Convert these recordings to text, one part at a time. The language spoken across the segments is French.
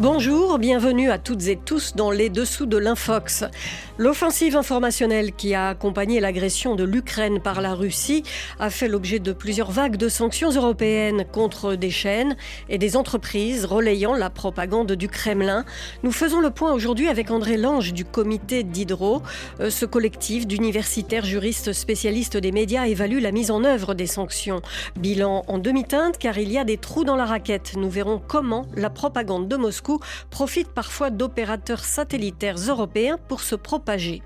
Bonjour, bienvenue à toutes et tous dans les dessous de l'Infox. L'offensive informationnelle qui a accompagné l'agression de l'Ukraine par la Russie a fait l'objet de plusieurs vagues de sanctions européennes contre des chaînes et des entreprises relayant la propagande du Kremlin. Nous faisons le point aujourd'hui avec André Lange du comité d'Hydro. Euh, ce collectif d'universitaires juristes spécialistes des médias évalue la mise en œuvre des sanctions. Bilan en demi-teinte car il y a des trous dans la raquette. Nous verrons comment la propagande de Moscou profite parfois d'opérateurs satellitaires européens pour se propager.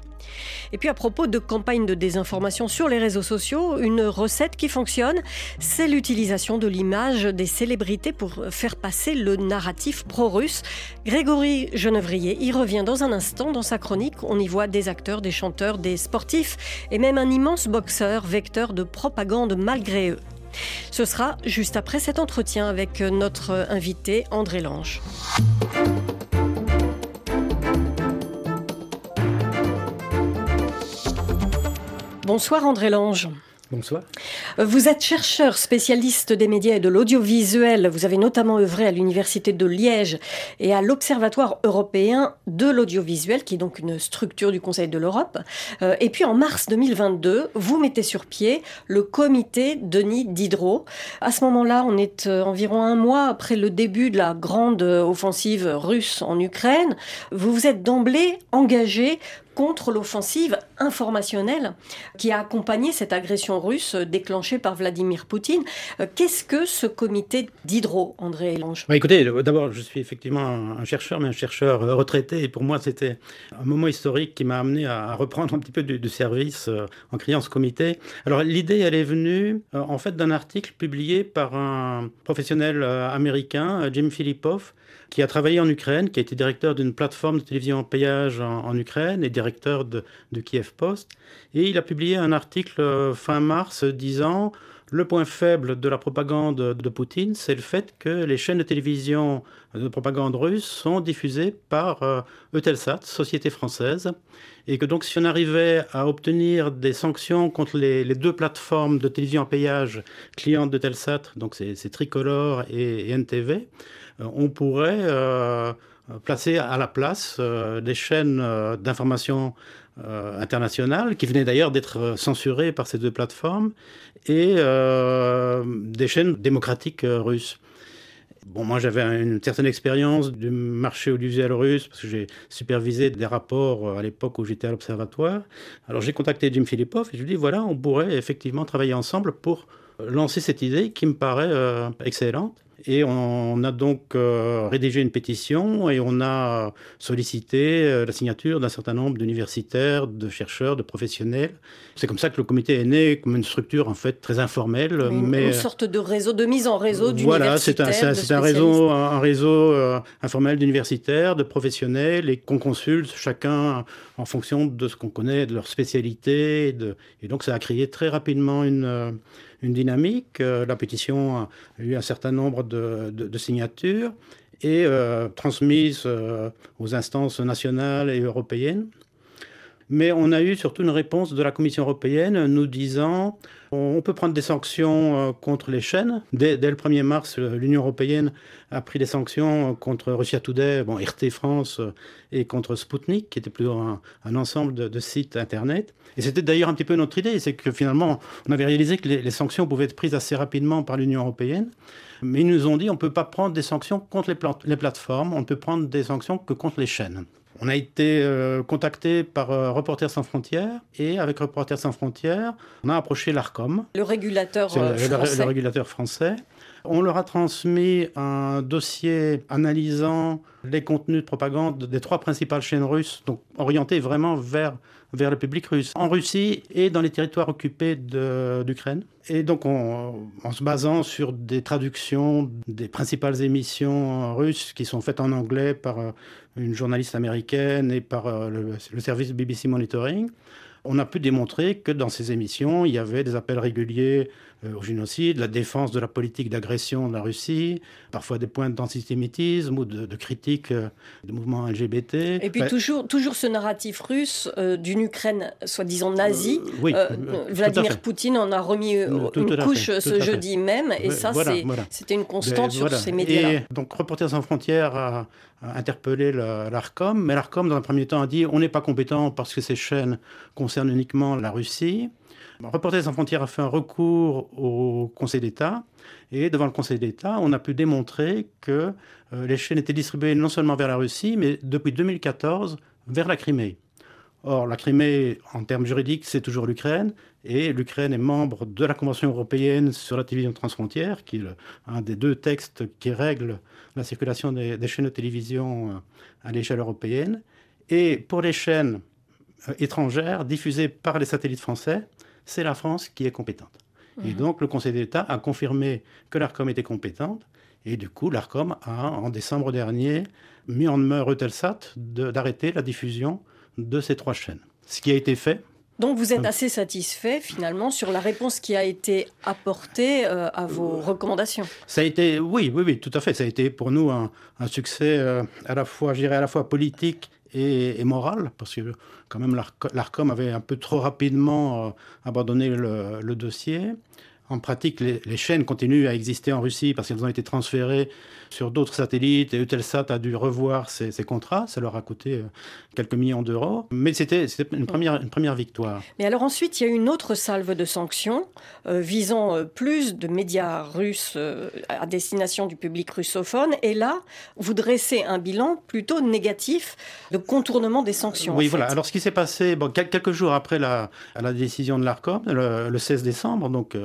Et puis à propos de campagnes de désinformation sur les réseaux sociaux, une recette qui fonctionne, c'est l'utilisation de l'image des célébrités pour faire passer le narratif pro-russe. Grégory Genevrier y revient dans un instant dans sa chronique. On y voit des acteurs, des chanteurs, des sportifs et même un immense boxeur, vecteur de propagande malgré eux. Ce sera juste après cet entretien avec notre invité André Lange. Bonsoir André Lange. Bonsoir. Vous êtes chercheur spécialiste des médias et de l'audiovisuel. Vous avez notamment œuvré à l'Université de Liège et à l'Observatoire européen de l'audiovisuel, qui est donc une structure du Conseil de l'Europe. Euh, et puis en mars 2022, vous mettez sur pied le comité Denis Diderot. À ce moment-là, on est euh, environ un mois après le début de la grande offensive russe en Ukraine. Vous vous êtes d'emblée engagé contre l'offensive informationnelle qui a accompagné cette agression russe déclenchée par Vladimir Poutine. Euh, qu'est-ce que ce comité d'hydro, André Lange? Bah, Écoutez, d'abord, je suis effectivement un chercheur, mais un chercheur euh, retraité. Et pour moi, c'était un moment historique qui m'a amené à reprendre un petit peu du, service euh, en créant ce comité. Alors, l'idée, elle est venue en fait d'un article publié par un professionnel américain, Jim Philippoff, qui a travaillé en Ukraine, qui a été directeur d'une plateforme de télévision en péage en, Ukraine et directeur de, Kiev Post. Et il a publié un article fin mars disant le point faible de la propagande de Poutine, c'est le fait que les chaînes de télévision de propagande russe sont diffusées par euh, Eutelsat, société française, et que donc si on arrivait à obtenir des sanctions contre les, deux plateformes de télévision en péage clientes d'Eutelsat, donc c'est Tricolore et NTV, euh, on pourrait euh, placer à la place des chaînes d'information internationales, qui venaient d'ailleurs d'être censurées par ces deux plateformes, et des chaînes démocratiques russes. Bon, moi j'avais une certaine expérience du marché audiovisuel russe parce que j'ai supervisé des rapports à l'époque où j'étais à l'observatoire. Alors j'ai contacté Jim Philippov et je lui ai dit voilà, on pourrait effectivement travailler ensemble pour lancer cette idée qui me paraît excellente. Et on a donc euh, rédigé une pétition et on a sollicité euh, la signature d'un certain nombre d'universitaires, de chercheurs, de professionnels. C'est comme ça que le comité est né, comme une structure en fait très informelle. Une, mais une sorte de réseau, de mise en réseau d'universitaires. Voilà, c'est un, un, réseau, un, réseau euh, informel d'universitaires, de professionnels et qu'on consulte chacun en fonction de ce qu'on connaît, de leur spécialité. Et, de, et donc ça a créé très rapidement une une dynamique. Euh, la pétition a eu un certain nombre de, signatures et euh, transmise euh, aux instances nationales et européennes. Mais on a eu surtout une réponse de la Commission européenne nous disant on peut prendre des sanctions euh, contre les chaînes. Dès, le 1er mars, l'Union européenne a pris des sanctions contre Russia Today, bon, RT France euh, et contre Sputnik, qui était plutôt un, ensemble de, sites Internet. Et c'était d'ailleurs un petit peu notre idée, c'est que finalement, on avait réalisé que les, sanctions pouvaient être prises assez rapidement par l'Union européenne. Mais ils nous ont dit on ne peut pas prendre des sanctions contre les, les plateformes, on ne peut prendre des sanctions que contre les chaînes. On a été euh, contacté par euh, Reporters sans frontières et avec Reporters sans frontières, on a approché l'ARCOM. Le régulateur euh, français. Le, régulateur français. On leur a transmis un dossier analysant les contenus de propagande des trois principales chaînes russes, donc orientés vraiment vers vers le public russe, en Russie et dans les territoires occupés d'Ukraine. Et donc, en se basant sur des traductions des principales émissions russes qui sont faites en anglais par euh, une journaliste américaine et par euh, le, service BBC Monitoring, on a pu démontrer que dans ces émissions, il y avait des appels réguliers euh, au génocide, la défense de la politique d'agression de la Russie, parfois des points d'antisémitisme ou de, critique euh, des mouvements LGBT. Et puis toujours, toujours ce narratif russe euh, d'une Ukraine soi-disant nazie. oui, Vladimir Poutine en a remis une couche ce jeudi même, et ça, c'était une constante sur ces médias. donc Reporters sans frontières a, interpellé l'ARCOM, mais l'ARCOM, dans un premier temps, a dit on n'est pas compétent parce que ces chaînes concernent uniquement la Russie. Reporters sans frontières a fait un recours au Conseil d'État. Et devant le Conseil d'État, on a pu démontrer que euh, les chaînes étaient distribuées non seulement vers la Russie, mais depuis 2014 vers la Crimée. Or, la Crimée, en termes juridiques, c'est toujours l'Ukraine, et l'Ukraine est membre de la Convention européenne sur la télévision transfrontière, qui est un des deux textes qui règle la circulation des, chaînes de télévision euh, à l'échelle européenne. Et pour les chaînes euh, étrangères diffusées par les satellites français, c'est la France qui est compétente. Et mhm. donc le Conseil d'État a confirmé que l'ARCOM était compétente. Et du coup, l'ARCOM a, en décembre dernier, mis en demeure Eutelsat d'arrêter la diffusion de ces trois chaînes. Ce qui a été fait. Donc vous êtes assez satisfait finalement sur la réponse qui a été apportée euh, à vos recommandations. Ça a été, oui, oui, oui, tout à fait. Ça a été pour nous un, succès euh, à la fois, je dirais, à la fois politique et, morale, parce que quand même l'ARCOM avait un peu trop rapidement euh, abandonné le, dossier. En pratique, les, chaînes continuent à exister en Russie parce qu'elles ont été transférées sur d'autres satellites et Eutelsat a dû revoir ses, contrats. Ça leur a coûté euh, quelques millions d'euros. Mais c'était une première, une première victoire. Mais alors ensuite, il y a une autre salve de sanctions euh, visant euh, plus de médias russes à destination du public russophone. Et là, vous dressez un bilan plutôt négatif de contournement des sanctions. Oui, voilà. Alors ce qui s'est passé bon, quelques jours après la, la décision de l'ARCOM, le, 16 décembre, donc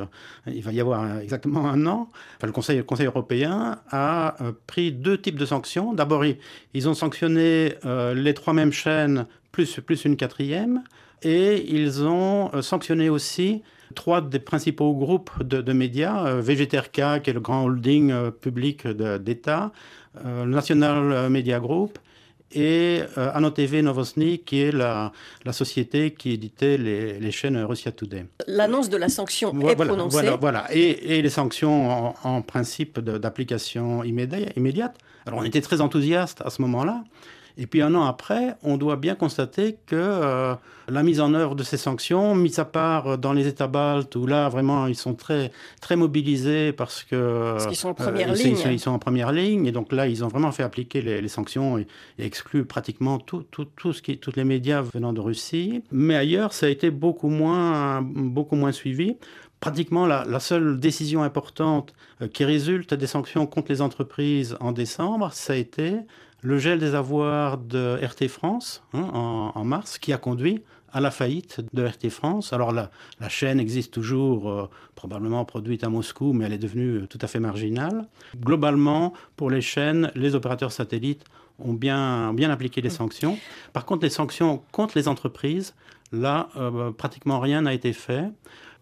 il va y avoir exactement un an, le, Conseil, le Conseil européen a euh, pris deux types de sanctions. D'abord, ils, ont sanctionné euh, les trois mêmes chaînes plus, plus une quatrième, et ils ont euh, sanctionné aussi trois des principaux groupes de, médias, VGTRK, qui est le grand holding public d'État, le National Media Group et euh, Ano TV Novosny, qui est la, la société qui éditait les, les, chaînes Russia Today. L'annonce de la sanction est prononcée. Voilà, voilà. Et, et, les sanctions en, principe d'application immédiate. Alors on était très enthousiastes à ce moment-là. Et puis un an après, on doit bien constater que euh, la mise en œuvre de ces sanctions, mis à part euh, dans les États baltes, où là vraiment ils sont très, très mobilisés parce que... Parce qu'ils sont en euh, première ligne. Ils sont, en première ligne, et donc là ils ont vraiment fait appliquer les, sanctions et, exclu pratiquement tout, tout, tout ce qui, tous les médias venant de Russie. Mais ailleurs, ça a été beaucoup moins, beaucoup moins suivi pratiquement la, la, seule décision importante qui résulte des sanctions contre les entreprises en décembre, ça a été le gel des avoirs de RT France hein, en, mars, qui a conduit à la faillite de RT France. Alors la, la chaîne existe toujours, euh, probablement produite à Moscou, mais elle est devenue tout à fait marginale. Globalement, pour les chaînes, les opérateurs satellites ont bien, bien appliqué les sanctions. Par contre, les sanctions contre les entreprises, là, euh, pratiquement rien n'a été fait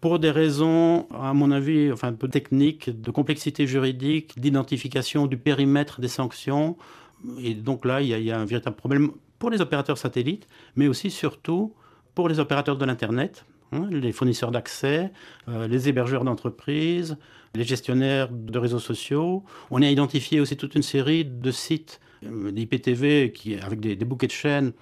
pour des raisons, à mon avis, enfin un peu techniques, de complexité juridique, d'identification du périmètre des sanctions. Et donc là, il y, a, un véritable problème pour les opérateurs satellites, mais aussi surtout pour les opérateurs de l'Internet, hein, les fournisseurs d'accès, euh, les hébergeurs d'entreprises, les gestionnaires de réseaux sociaux. On a identifié aussi toute une série de sites euh, d'IPTV avec des bouquets de chaînes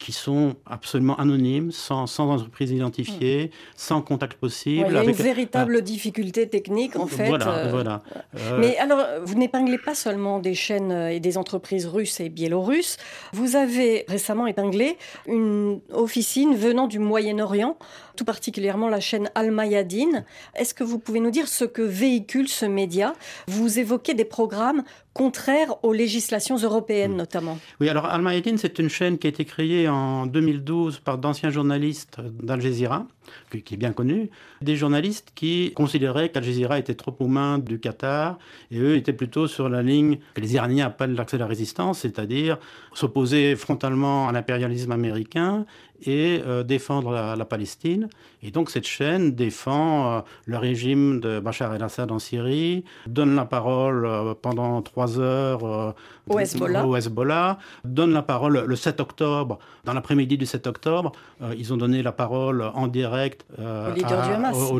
qui sont absolument anonymes, sans, sans entreprise identifiée, hmm. sans contact possible. il y a une véritable difficulté technique, en fait. Voilà, euh, voilà. Euh, Mais alors, vous n'épinglez pas seulement des chaînes et des entreprises russes et biélorusses. Vous avez récemment épinglé une officine venant du Moyen-Orient, tout particulièrement la chaîne Al-Mayadin. Est-ce que vous pouvez nous dire ce que véhicule ce média? Vous évoquez des programmes contraires aux législations européennes, notamment. Oui, alors Al-Mayadin, c'est une chaîne qui a été créée en 2012 par d'anciens journalistes d'Al Jazeera. qui est bien connu, des journalistes qui considéraient qu'Al Jazeera était trop aux mains du Qatar et eux étaient plutôt sur la ligne que les Iraniens appellent l'accès de la résistance, c'est-à-dire s'opposer frontalement à l'impérialisme américain et euh, défendre la, Palestine. Et donc cette chaîne défend euh, le régime de Bachar el-Assad en Syrie, donne la parole euh, pendant trois heures au Hezbollah. au, Hezbollah. donne la parole le 7 octobre, dans l'après-midi du 7 octobre, ils ont donné la parole en direct au leader du Hamas. Au,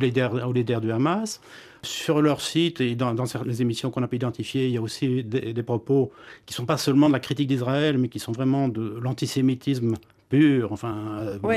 leader, du Hamas. Sur leur site et dans, les émissions qu'on a pu identifier, il y a aussi des, des propos qui ne sont pas seulement de la critique d'Israël, mais qui sont vraiment de l'antisémitisme Enfin, euh, oui,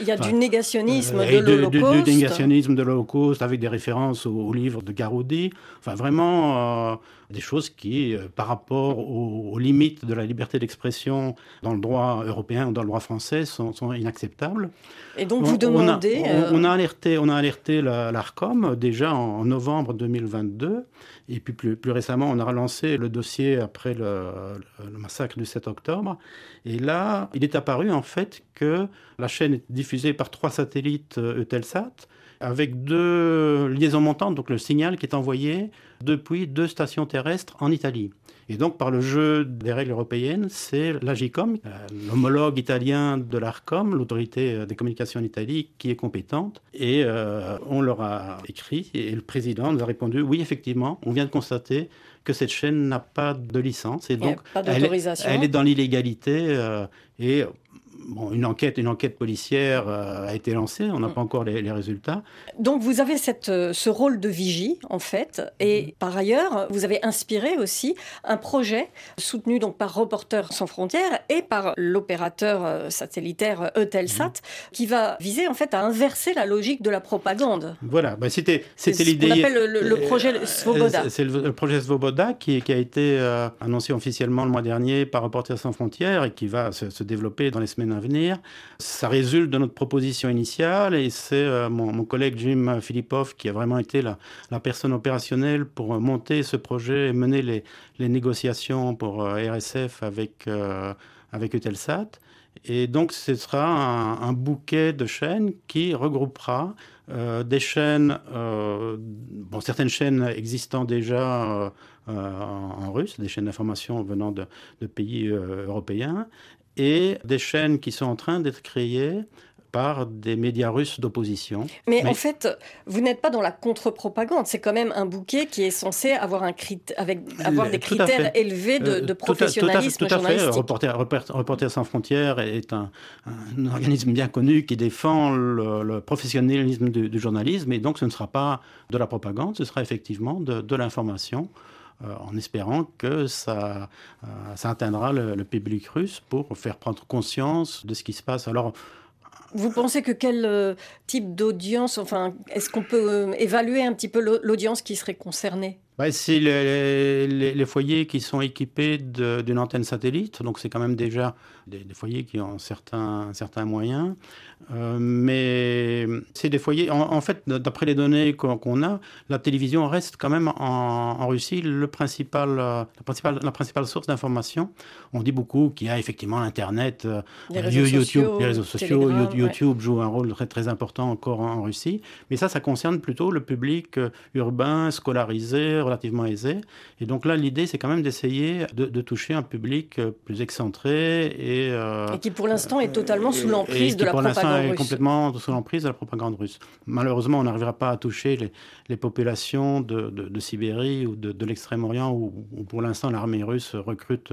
il y, a, du négationnisme de l'Holocauste. Du, négationnisme de l'Holocauste avec des références au, livre de Garoudi. Enfin, vraiment euh, des choses qui, euh, par rapport aux, limites de la liberté d'expression dans le droit européen ou dans le droit français, sont, inacceptables. Et donc vous demandez... On a, alerté, on a alerté l'ARCOM déjà en, novembre 2022. Et puis plus, plus, récemment, on a relancé le dossier après le, le, massacre du 7 octobre. Et là, il est apparu en fait que la chaîne est diffusée par trois satellites euh, Eutelsat avec deux liaisons montantes, donc le signal qui est envoyé depuis deux stations terrestres en Italie. Et donc, par le jeu des règles européennes, c'est l'AGICOM, euh, l'homologue italien de l'ARCOM, l'autorité euh, des communications en Italie, qui est compétente. Et on leur a écrit, et le président nous a répondu oui, effectivement, on vient de constater que cette chaîne n'a pas de licence. Et donc, elle, elle, est dans l'illégalité. et une, enquête, une enquête policière euh, a été lancée, on n'a mm. pas encore les, résultats. Donc vous avez cette, euh, ce rôle de vigie, en fait, et mm. par ailleurs, vous avez inspiré aussi un projet soutenu donc par Reporters sans frontières et par l'opérateur euh, satellitaire Eutelsat, mm. qui va viser en fait à inverser la logique de la propagande. Voilà, bah, c'était l'idée. On appelle le, projet Svoboda. C'est le, projet Svoboda qui, qui a été annoncé officiellement le mois dernier par Reporters sans frontières et qui va se, se développer dans les semaines à venir. Ça résulte de notre proposition initiale et c'est euh, mon, collègue Jim Philippov qui a vraiment été la, personne opérationnelle pour monter ce projet et mener les, négociations pour euh, RSF avec, euh, avec Eutelsat. Et donc, ce sera un, bouquet de chaînes qui regroupera des chaînes, bon, certaines chaînes existant déjà en, russe, des chaînes d'information venant de pays européens, et des chaînes qui sont en train d'être créées par des médias russes d'opposition. Mais, en fait, vous n'êtes pas dans la contre-propagande. C'est quand même un bouquet qui est censé avoir, un avec, avoir des critères élevés de, de professionnalisme tout à, tout à, fait. Reporters, sans frontières est un, organisme bien connu qui défend le, professionnalisme du, journalisme. Et donc, ce ne sera pas de la propagande, ce sera effectivement de, de l'information. Euh, en espérant que ça, euh, ça atteindra le, public russe pour faire prendre conscience de ce qui se passe. Alors, vous pensez que quel euh, type d'audience, enfin, est-ce qu'on peut évaluer un petit peu l'audience qui serait concernée? Bah, C'est les, foyers qui sont équipés d'une antenne satellite, donc c'est quand même déjà des, foyers qui ont certains, certains moyens. Euh, mais c'est des foyers. En, fait, d'après les données qu'on a, la télévision reste quand même en, Russie le principal, euh, la, principale, la principale source d'information. On dit beaucoup qu'il y a effectivement Internet, euh, les réseaux YouTube, sociaux, les réseaux sociaux. YouTube joue un rôle très, très important encore en, Russie. Mais ça, ça concerne plutôt le public urbain, scolarisé, relativement aisé. Et donc là, l'idée, c'est quand même d'essayer de, de, toucher un public plus excentré et euh, et, qui pour l'instant est totalement sous l'emprise de la propagande russe. est complètement sous l'emprise de la propagande russe. Malheureusement, on n'arrivera pas à toucher les, les populations de, de, Sibérie ou de, l'extrême-orient où, pour l'instant l'armée russe recrute,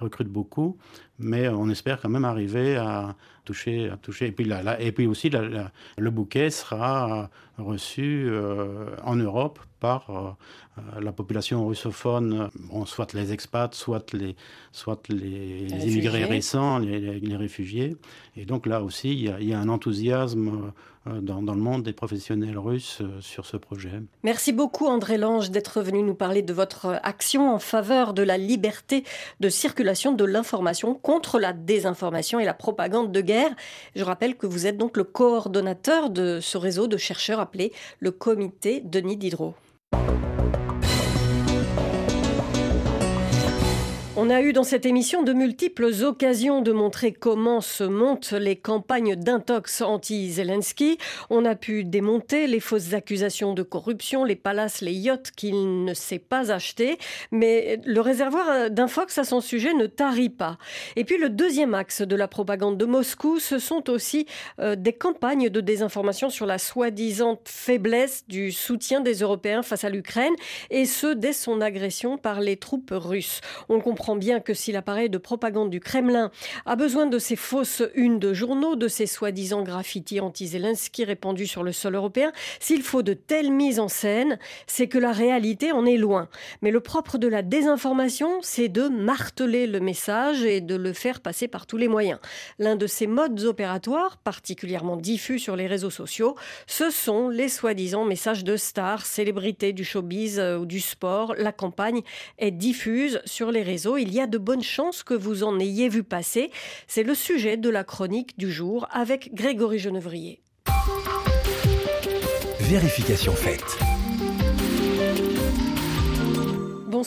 recrute beaucoup. Mais on espère quand même arriver à toucher. À toucher. Et, puis, et puis aussi, le bouquet sera reçu euh, en Europe par euh, la population russophone, soit les expats, soit les, soit les, immigrés récents, les, réfugiés. Et donc là aussi, il y a, un enthousiasme euh, dans, le monde des professionnels russes sur ce projet. Merci beaucoup André Lange d'être venu nous parler de votre action en faveur de la liberté de circulation de l'information contre la désinformation et la propagande de guerre. Je rappelle que vous êtes donc le coordonnateur de ce réseau de chercheurs appelé le Comité Denis Diderot. On a eu dans cette émission de multiples occasions de montrer comment se montent les campagnes d'intox anti-Zelensky. On a pu démonter les fausses accusations de corruption, les palaces, les yachts qu'il ne sait pas acheter. Mais le réservoir d'infox à son sujet ne tarit pas. Et puis le deuxième axe de la propagande de Moscou, ce sont aussi euh, des campagnes de désinformation sur la soi-disant faiblesse du soutien des Européens face à l'Ukraine, et ce dès son agression par les troupes russes. On comprend bien que si l'appareil de propagande du Kremlin a besoin de ces fausses unes de journaux, de ces soi-disant graffitis anti-Zelensky répandus sur le sol européen, s'il faut de telles mises en scène, c'est que la réalité en est loin. Mais le propre de la désinformation, c'est de marteler le message et de le faire passer par tous les moyens. L'un de ces modes opératoires, particulièrement diffus sur les réseaux sociaux, ce sont les soi-disant messages de stars, célébrités du showbiz euh, ou du sport. La campagne est diffuse sur les réseaux il y a de bonnes chances que vous en ayez vu passer. C'est le sujet de la chronique du jour avec Grégory Genevrier. Vérification faite.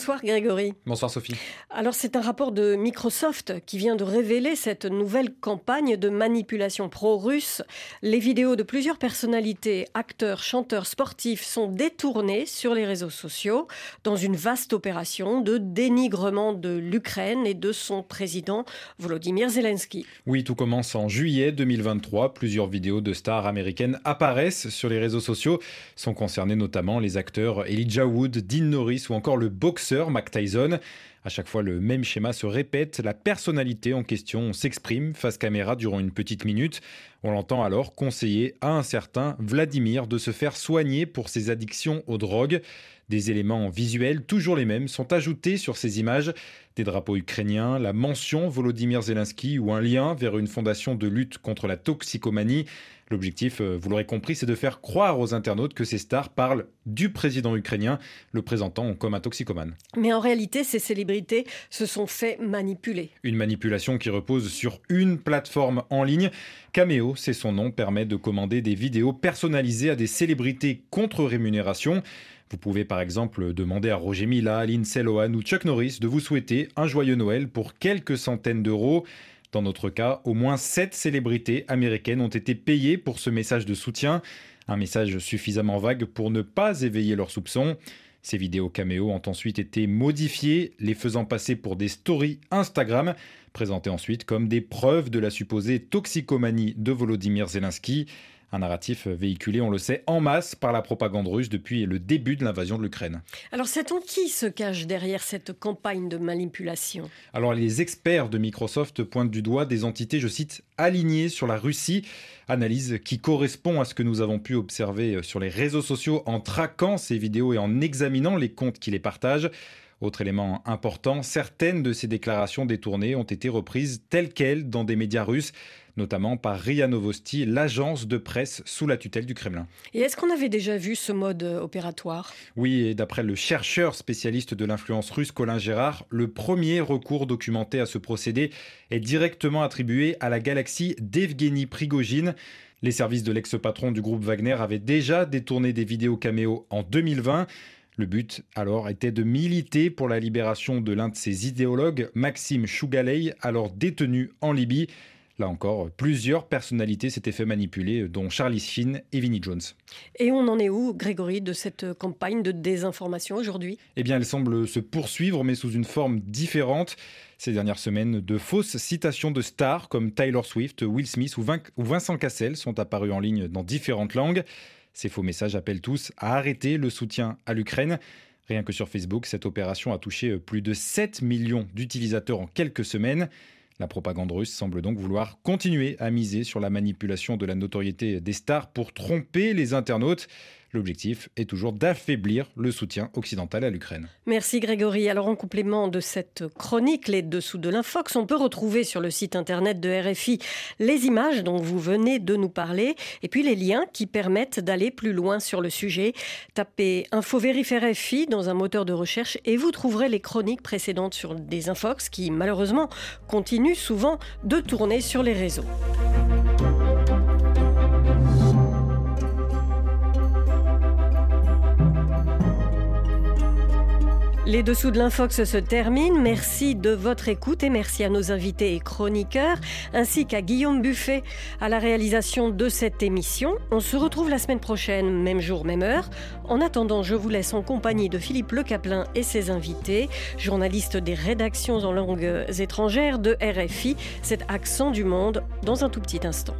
Bonsoir Grégory. Bonsoir Sophie. Alors c'est un rapport de Microsoft qui vient de révéler cette nouvelle campagne de manipulation pro-russe. Les vidéos de plusieurs personnalités, acteurs, chanteurs, sportifs sont détournées sur les réseaux sociaux dans une vaste opération de dénigrement de l'Ukraine et de son président Volodymyr Zelensky. Oui, tout commence en juillet 2023. Plusieurs vidéos de stars américaines apparaissent sur les réseaux sociaux. Sont concernés notamment les acteurs Elijah Wood, Dean Norris ou encore le boxeur Mac Tyson. À chaque fois, le même schéma se répète. La personnalité en question s'exprime face caméra durant une petite minute. On l'entend alors conseiller à un certain Vladimir de se faire soigner pour ses addictions aux drogues. Des éléments visuels, toujours les mêmes, sont ajoutés sur ces images. Des drapeaux ukrainiens, la mention Volodymyr Zelensky ou un lien vers une fondation de lutte contre la toxicomanie. L'objectif, euh, vous l'aurez compris, c'est de faire croire aux internautes que ces stars parlent du président ukrainien, le présentant comme un toxicomane. Mais en réalité, ces célébrités se sont fait manipuler. Une manipulation qui repose sur une plateforme en ligne. Cameo, c'est son nom, permet de commander des vidéos personnalisées à des célébrités contre rémunération. Vous pouvez par exemple demander à Roger Mila, Lindsay Lohan ou Chuck Norris de vous souhaiter un joyeux Noël pour quelques centaines d'euros. Dans notre cas, au moins sept célébrités américaines ont été payées pour ce message de soutien, un message suffisamment vague pour ne pas éveiller leurs soupçons. Ces vidéos caméo ont ensuite été modifiées, les faisant passer pour des stories Instagram, présentées ensuite comme des preuves de la supposée toxicomanie de Volodymyr Zelensky. Un narratif véhiculé, on le sait, en masse par la propagande russe depuis le début de l'invasion de l'Ukraine. Alors, sait-on qui se cache derrière cette campagne de manipulation? Alors, les experts de Microsoft pointent du doigt des entités, je cite, alignées sur la Russie. Analyse qui correspond à ce que nous avons pu observer sur les réseaux sociaux en traquant ces vidéos et en examinant les comptes qui les partagent. Autre élément important, certaines de ces déclarations détournées ont été reprises telles quelles dans des médias russes notamment par RIA Novosti, l'agence de presse sous la tutelle du Kremlin. Et est-ce qu'on avait déjà vu ce mode euh, opératoire? Oui, et d'après le chercheur spécialiste de l'influence russe Colin Gérard, le premier recours documenté à ce procédé est directement attribué à la galaxie d'Evgeny Prigogine. Les services de l'ex-patron du groupe Wagner avaient déjà détourné des vidéos caméo en 2020. Le but, alors, était de militer pour la libération de l'un de ses idéologues, Maxime Chougaley, alors détenu en Libye. Là encore, plusieurs personnalités s'étaient fait manipuler, dont Charlie Sheen et Vinnie Jones. Et on en est où, Grégory, de cette campagne de désinformation aujourd'hui? Eh bien, elle semble se poursuivre, mais sous une forme différente. Ces dernières semaines, de fausses citations de stars comme Taylor Swift, Will Smith ou Vincent Cassel sont apparues en ligne dans différentes langues. Ces faux messages appellent tous à arrêter le soutien à l'Ukraine. Rien que sur Facebook, cette opération a touché plus de 7 millions d'utilisateurs en quelques semaines. La propagande russe semble donc vouloir continuer à miser sur la manipulation de la notoriété des stars pour tromper les internautes. L'objectif est toujours d'affaiblir le soutien occidental à l'Ukraine. Merci Grégory. Alors en complément de cette chronique, les dessous de l'infox, on peut retrouver sur le site internet de RFI les images dont vous venez de nous parler et puis les liens qui permettent d'aller plus loin sur le sujet. Tapez Info RFI dans un moteur de recherche et vous trouverez les chroniques précédentes sur des infox qui malheureusement continuent souvent de tourner sur les réseaux. Les dessous de l'infox se terminent. Merci de votre écoute et merci à nos invités et chroniqueurs, ainsi qu'à Guillaume Buffet à la réalisation de cette émission. On se retrouve la semaine prochaine, même jour, même heure. En attendant, je vous laisse en compagnie de Philippe Le Caplin et ses invités, journalistes des rédactions en langues étrangères de RFI, cet accent du monde, dans un tout petit instant.